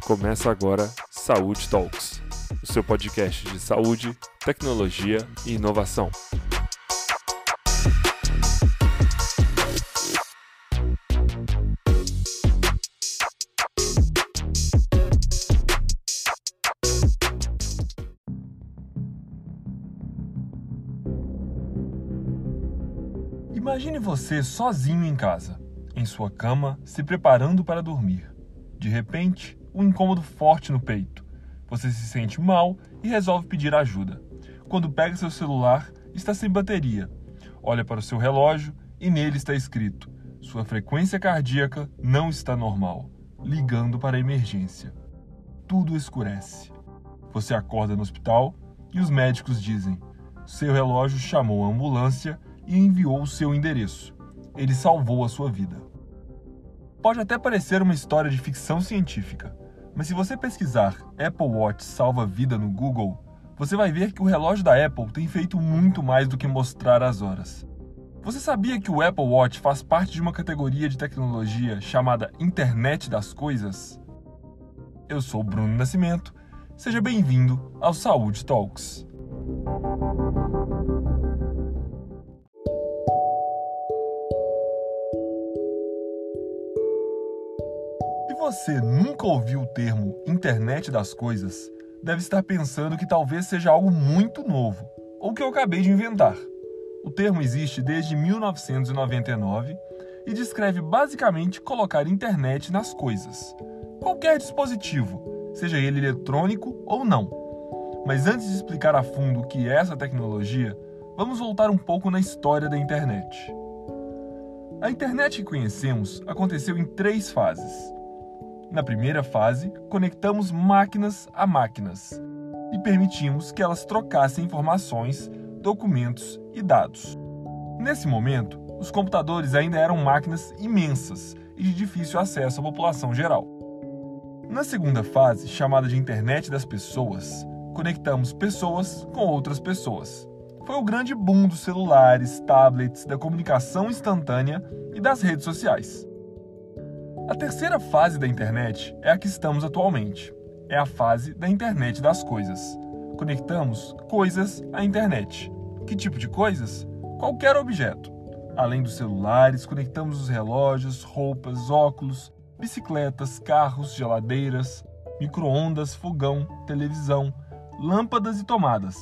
Começa agora Saúde Talks, o seu podcast de saúde, tecnologia e inovação. Imagine você sozinho em casa, em sua cama, se preparando para dormir. De repente, um incômodo forte no peito. Você se sente mal e resolve pedir ajuda. Quando pega seu celular, está sem bateria. Olha para o seu relógio e nele está escrito: sua frequência cardíaca não está normal. Ligando para a emergência. Tudo escurece. Você acorda no hospital e os médicos dizem: seu relógio chamou a ambulância e enviou o seu endereço. Ele salvou a sua vida. Pode até parecer uma história de ficção científica, mas se você pesquisar Apple Watch salva vida no Google, você vai ver que o relógio da Apple tem feito muito mais do que mostrar as horas. Você sabia que o Apple Watch faz parte de uma categoria de tecnologia chamada Internet das Coisas? Eu sou Bruno Nascimento. Seja bem-vindo ao Saúde Talks. Você nunca ouviu o termo internet das coisas, deve estar pensando que talvez seja algo muito novo, ou que eu acabei de inventar. O termo existe desde 1999 e descreve basicamente colocar internet nas coisas. Qualquer dispositivo, seja ele eletrônico ou não. Mas antes de explicar a fundo o que é essa tecnologia, vamos voltar um pouco na história da internet. A internet que conhecemos aconteceu em três fases. Na primeira fase, conectamos máquinas a máquinas e permitimos que elas trocassem informações, documentos e dados. Nesse momento, os computadores ainda eram máquinas imensas e de difícil acesso à população geral. Na segunda fase, chamada de internet das pessoas, conectamos pessoas com outras pessoas. Foi o grande boom dos celulares, tablets, da comunicação instantânea e das redes sociais. A terceira fase da internet é a que estamos atualmente. É a fase da internet das coisas. Conectamos coisas à internet. Que tipo de coisas? Qualquer objeto. Além dos celulares, conectamos os relógios, roupas, óculos, bicicletas, carros, geladeiras, micro-ondas, fogão, televisão, lâmpadas e tomadas.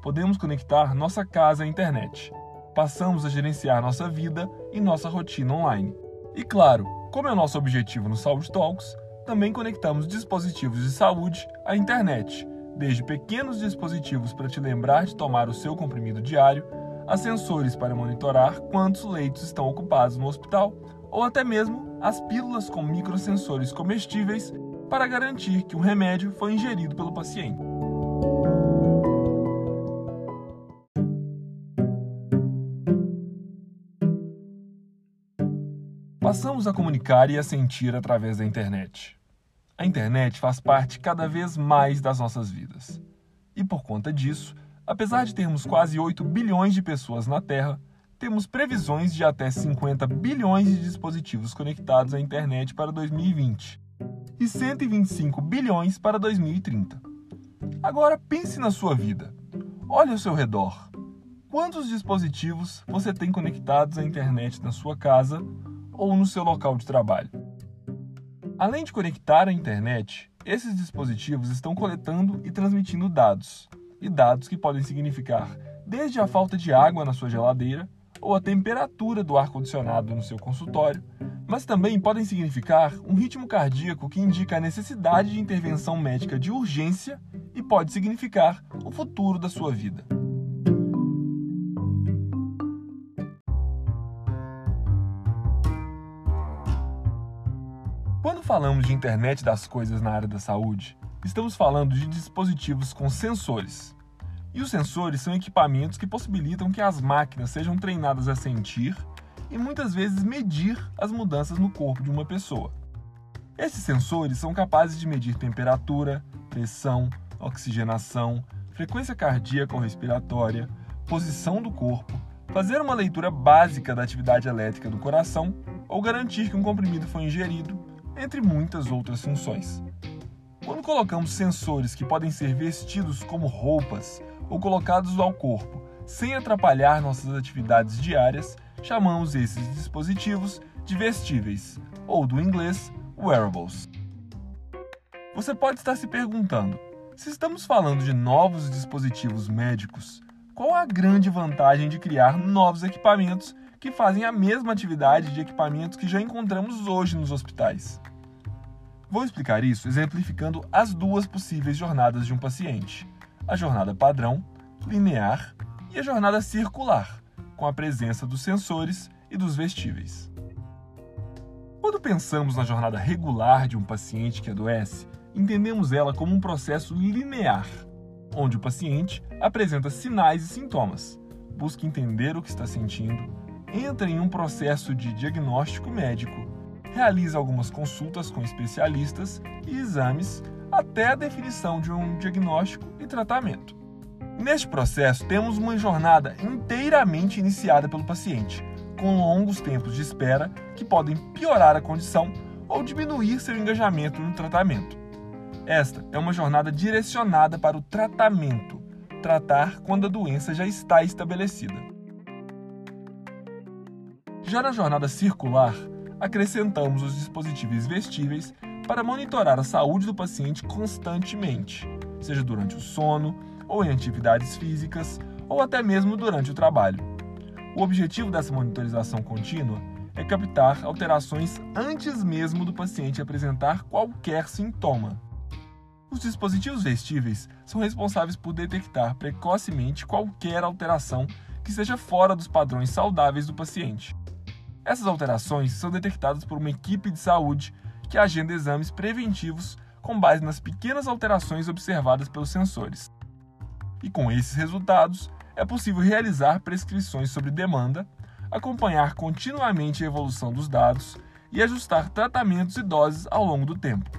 Podemos conectar nossa casa à internet. Passamos a gerenciar nossa vida e nossa rotina online. E claro, como é o nosso objetivo no Saúde Talks, também conectamos dispositivos de saúde à internet, desde pequenos dispositivos para te lembrar de tomar o seu comprimido diário, a sensores para monitorar quantos leitos estão ocupados no hospital, ou até mesmo as pílulas com microsensores comestíveis para garantir que o remédio foi ingerido pelo paciente. Passamos a comunicar e a sentir através da internet. A internet faz parte cada vez mais das nossas vidas. E por conta disso, apesar de termos quase 8 bilhões de pessoas na Terra, temos previsões de até 50 bilhões de dispositivos conectados à internet para 2020 e 125 bilhões para 2030. Agora pense na sua vida. Olhe ao seu redor. Quantos dispositivos você tem conectados à internet na sua casa ou no seu local de trabalho. Além de conectar à internet, esses dispositivos estão coletando e transmitindo dados, e dados que podem significar desde a falta de água na sua geladeira ou a temperatura do ar-condicionado no seu consultório, mas também podem significar um ritmo cardíaco que indica a necessidade de intervenção médica de urgência e pode significar o futuro da sua vida. Falamos de internet das coisas na área da saúde, estamos falando de dispositivos com sensores. E os sensores são equipamentos que possibilitam que as máquinas sejam treinadas a sentir e muitas vezes medir as mudanças no corpo de uma pessoa. Esses sensores são capazes de medir temperatura, pressão, oxigenação, frequência cardíaca ou respiratória, posição do corpo, fazer uma leitura básica da atividade elétrica do coração ou garantir que um comprimido foi ingerido, entre muitas outras funções. Quando colocamos sensores que podem ser vestidos como roupas ou colocados ao corpo sem atrapalhar nossas atividades diárias, chamamos esses dispositivos de vestíveis, ou do inglês wearables. Você pode estar se perguntando: se estamos falando de novos dispositivos médicos, qual a grande vantagem de criar novos equipamentos que fazem a mesma atividade de equipamentos que já encontramos hoje nos hospitais? Vou explicar isso exemplificando as duas possíveis jornadas de um paciente: a jornada padrão, linear, e a jornada circular, com a presença dos sensores e dos vestíveis. Quando pensamos na jornada regular de um paciente que adoece, entendemos ela como um processo linear, onde o paciente apresenta sinais e sintomas, busca entender o que está sentindo, entra em um processo de diagnóstico médico, realiza algumas consultas com especialistas e exames até a definição de um diagnóstico e tratamento. Neste processo, temos uma jornada inteiramente iniciada pelo paciente, com longos tempos de espera que podem piorar a condição ou diminuir seu engajamento no tratamento. Esta é uma jornada direcionada para o tratamento, tratar quando a doença já está estabelecida. Já na jornada circular, acrescentamos os dispositivos vestíveis para monitorar a saúde do paciente constantemente, seja durante o sono, ou em atividades físicas, ou até mesmo durante o trabalho. O objetivo dessa monitorização contínua é captar alterações antes mesmo do paciente apresentar qualquer sintoma. Os dispositivos vestíveis são responsáveis por detectar precocemente qualquer alteração que seja fora dos padrões saudáveis do paciente. Essas alterações são detectadas por uma equipe de saúde que agenda exames preventivos com base nas pequenas alterações observadas pelos sensores e com esses resultados é possível realizar prescrições sobre demanda, acompanhar continuamente a evolução dos dados e ajustar tratamentos e doses ao longo do tempo.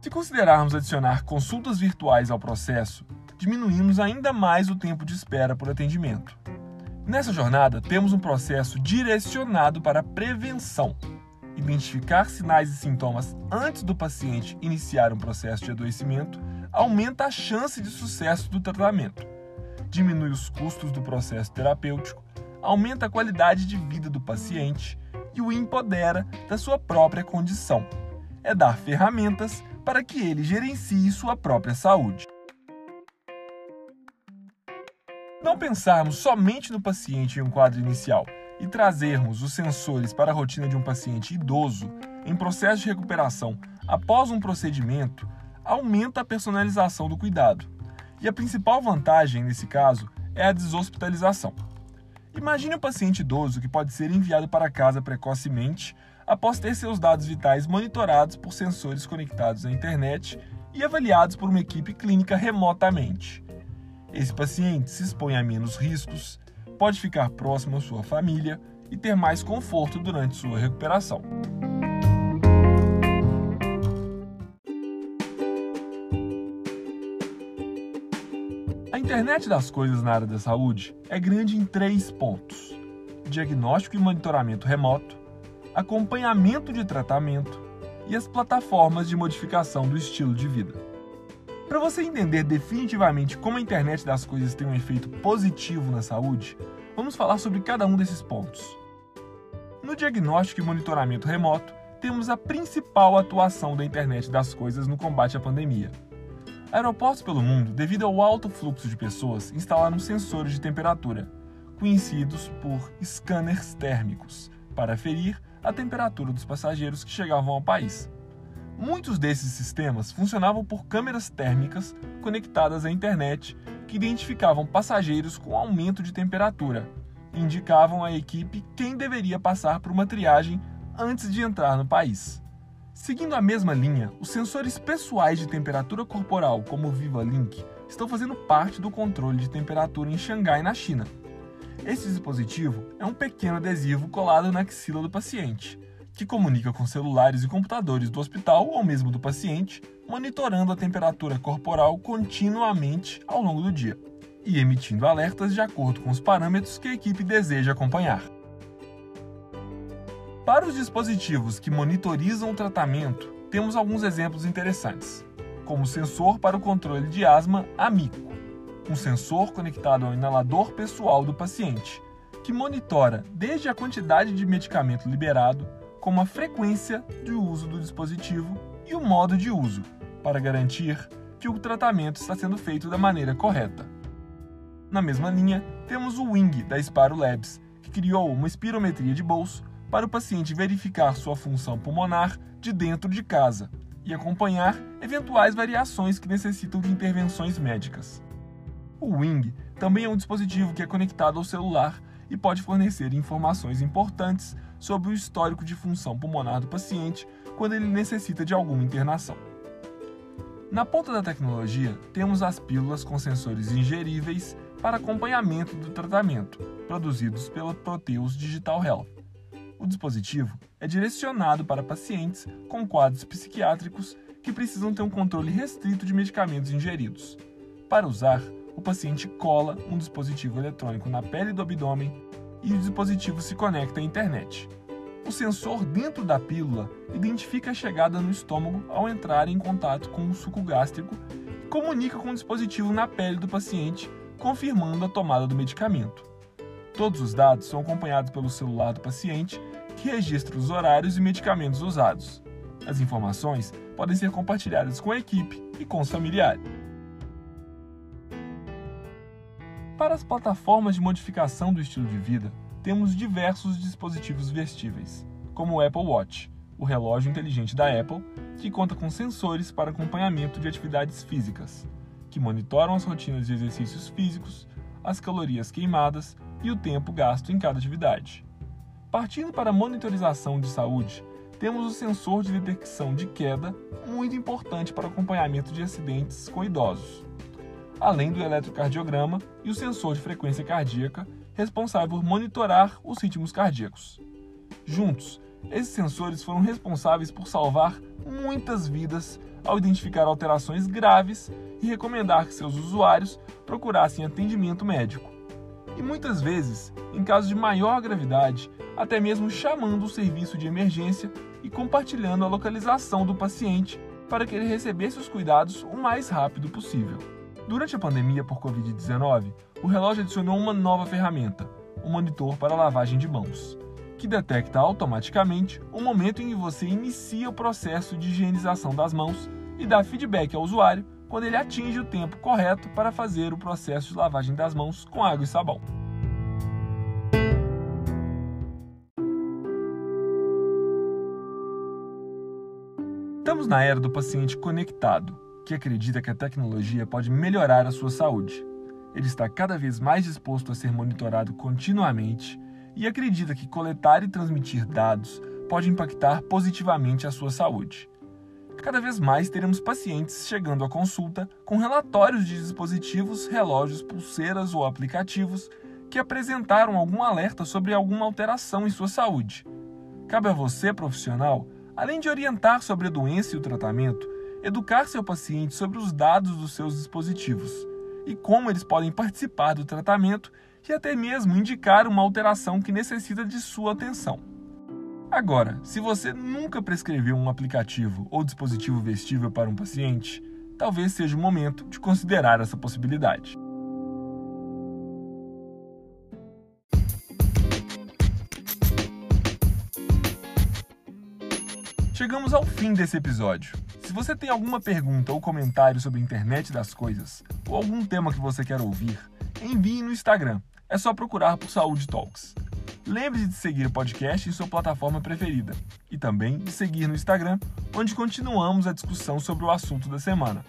Se considerarmos adicionar consultas virtuais ao processo, diminuímos ainda mais o tempo de espera por atendimento. Nessa jornada, temos um processo direcionado para a prevenção. Identificar sinais e sintomas antes do paciente iniciar um processo de adoecimento aumenta a chance de sucesso do tratamento, diminui os custos do processo terapêutico, aumenta a qualidade de vida do paciente e o empodera da sua própria condição. É dar ferramentas para que ele gerencie sua própria saúde. Não pensarmos somente no paciente em um quadro inicial e trazermos os sensores para a rotina de um paciente idoso em processo de recuperação após um procedimento aumenta a personalização do cuidado. E a principal vantagem nesse caso é a deshospitalização. Imagine um paciente idoso que pode ser enviado para casa precocemente após ter seus dados vitais monitorados por sensores conectados à internet e avaliados por uma equipe clínica remotamente. Esse paciente se expõe a menos riscos, pode ficar próximo à sua família e ter mais conforto durante sua recuperação. internet das coisas na área da saúde é grande em três pontos: diagnóstico e monitoramento remoto, acompanhamento de tratamento e as plataformas de modificação do estilo de vida. Para você entender definitivamente como a internet das coisas tem um efeito positivo na saúde, vamos falar sobre cada um desses pontos. No diagnóstico e monitoramento remoto, temos a principal atuação da internet das coisas no combate à pandemia, Aeroportos pelo mundo, devido ao alto fluxo de pessoas, instalaram sensores de temperatura, conhecidos por scanners térmicos, para ferir a temperatura dos passageiros que chegavam ao país. Muitos desses sistemas funcionavam por câmeras térmicas conectadas à internet que identificavam passageiros com aumento de temperatura e indicavam à equipe quem deveria passar por uma triagem antes de entrar no país. Seguindo a mesma linha, os sensores pessoais de temperatura corporal, como o Viva Link, estão fazendo parte do controle de temperatura em Xangai, na China. Esse dispositivo é um pequeno adesivo colado na axila do paciente, que comunica com celulares e computadores do hospital ou mesmo do paciente, monitorando a temperatura corporal continuamente ao longo do dia e emitindo alertas de acordo com os parâmetros que a equipe deseja acompanhar. Para os dispositivos que monitorizam o tratamento, temos alguns exemplos interessantes, como o sensor para o controle de asma Amico, um sensor conectado ao inalador pessoal do paciente, que monitora desde a quantidade de medicamento liberado, como a frequência de uso do dispositivo e o modo de uso, para garantir que o tratamento está sendo feito da maneira correta. Na mesma linha, temos o Wing da Sparo Labs, que criou uma espirometria de bolso para o paciente verificar sua função pulmonar de dentro de casa e acompanhar eventuais variações que necessitam de intervenções médicas. O Wing também é um dispositivo que é conectado ao celular e pode fornecer informações importantes sobre o histórico de função pulmonar do paciente quando ele necessita de alguma internação. Na ponta da tecnologia, temos as pílulas com sensores ingeríveis para acompanhamento do tratamento, produzidos pela Proteus Digital Health. O dispositivo é direcionado para pacientes com quadros psiquiátricos que precisam ter um controle restrito de medicamentos ingeridos. Para usar, o paciente cola um dispositivo eletrônico na pele do abdômen e o dispositivo se conecta à internet. O sensor dentro da pílula identifica a chegada no estômago ao entrar em contato com o suco gástrico e comunica com o dispositivo na pele do paciente, confirmando a tomada do medicamento. Todos os dados são acompanhados pelo celular do paciente, que registra os horários e medicamentos usados. As informações podem ser compartilhadas com a equipe e com os familiares. Para as plataformas de modificação do estilo de vida, temos diversos dispositivos vestíveis, como o Apple Watch, o relógio inteligente da Apple, que conta com sensores para acompanhamento de atividades físicas, que monitoram as rotinas de exercícios físicos, as calorias queimadas e o tempo gasto em cada atividade. Partindo para a monitorização de saúde, temos o sensor de detecção de queda, muito importante para acompanhamento de acidentes com idosos, além do eletrocardiograma e o sensor de frequência cardíaca, responsável por monitorar os ritmos cardíacos. Juntos, esses sensores foram responsáveis por salvar muitas vidas ao identificar alterações graves e recomendar que seus usuários procurassem atendimento médico. E muitas vezes, em casos de maior gravidade, até mesmo chamando o serviço de emergência e compartilhando a localização do paciente para que ele recebesse os cuidados o mais rápido possível. Durante a pandemia por Covid-19, o relógio adicionou uma nova ferramenta, o monitor para lavagem de mãos, que detecta automaticamente o momento em que você inicia o processo de higienização das mãos e dá feedback ao usuário quando ele atinge o tempo correto para fazer o processo de lavagem das mãos com água e sabão. Estamos na era do paciente conectado, que acredita que a tecnologia pode melhorar a sua saúde. Ele está cada vez mais disposto a ser monitorado continuamente e acredita que coletar e transmitir dados pode impactar positivamente a sua saúde. Cada vez mais teremos pacientes chegando à consulta com relatórios de dispositivos, relógios, pulseiras ou aplicativos que apresentaram algum alerta sobre alguma alteração em sua saúde. Cabe a você, profissional, além de orientar sobre a doença e o tratamento, educar seu paciente sobre os dados dos seus dispositivos e como eles podem participar do tratamento e até mesmo indicar uma alteração que necessita de sua atenção. Agora, se você nunca prescreveu um aplicativo ou dispositivo vestível para um paciente, talvez seja o momento de considerar essa possibilidade. Chegamos ao fim desse episódio. Se você tem alguma pergunta ou comentário sobre a internet das coisas, ou algum tema que você quer ouvir, envie no Instagram. É só procurar por Saúde Talks. Lembre-se de seguir o podcast em sua plataforma preferida e também de seguir no Instagram, onde continuamos a discussão sobre o assunto da semana.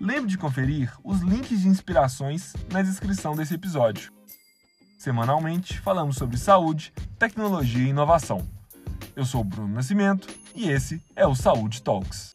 Lembre de conferir os links de inspirações na descrição desse episódio. Semanalmente falamos sobre saúde, tecnologia e inovação. Eu sou o Bruno Nascimento e esse é o Saúde Talks.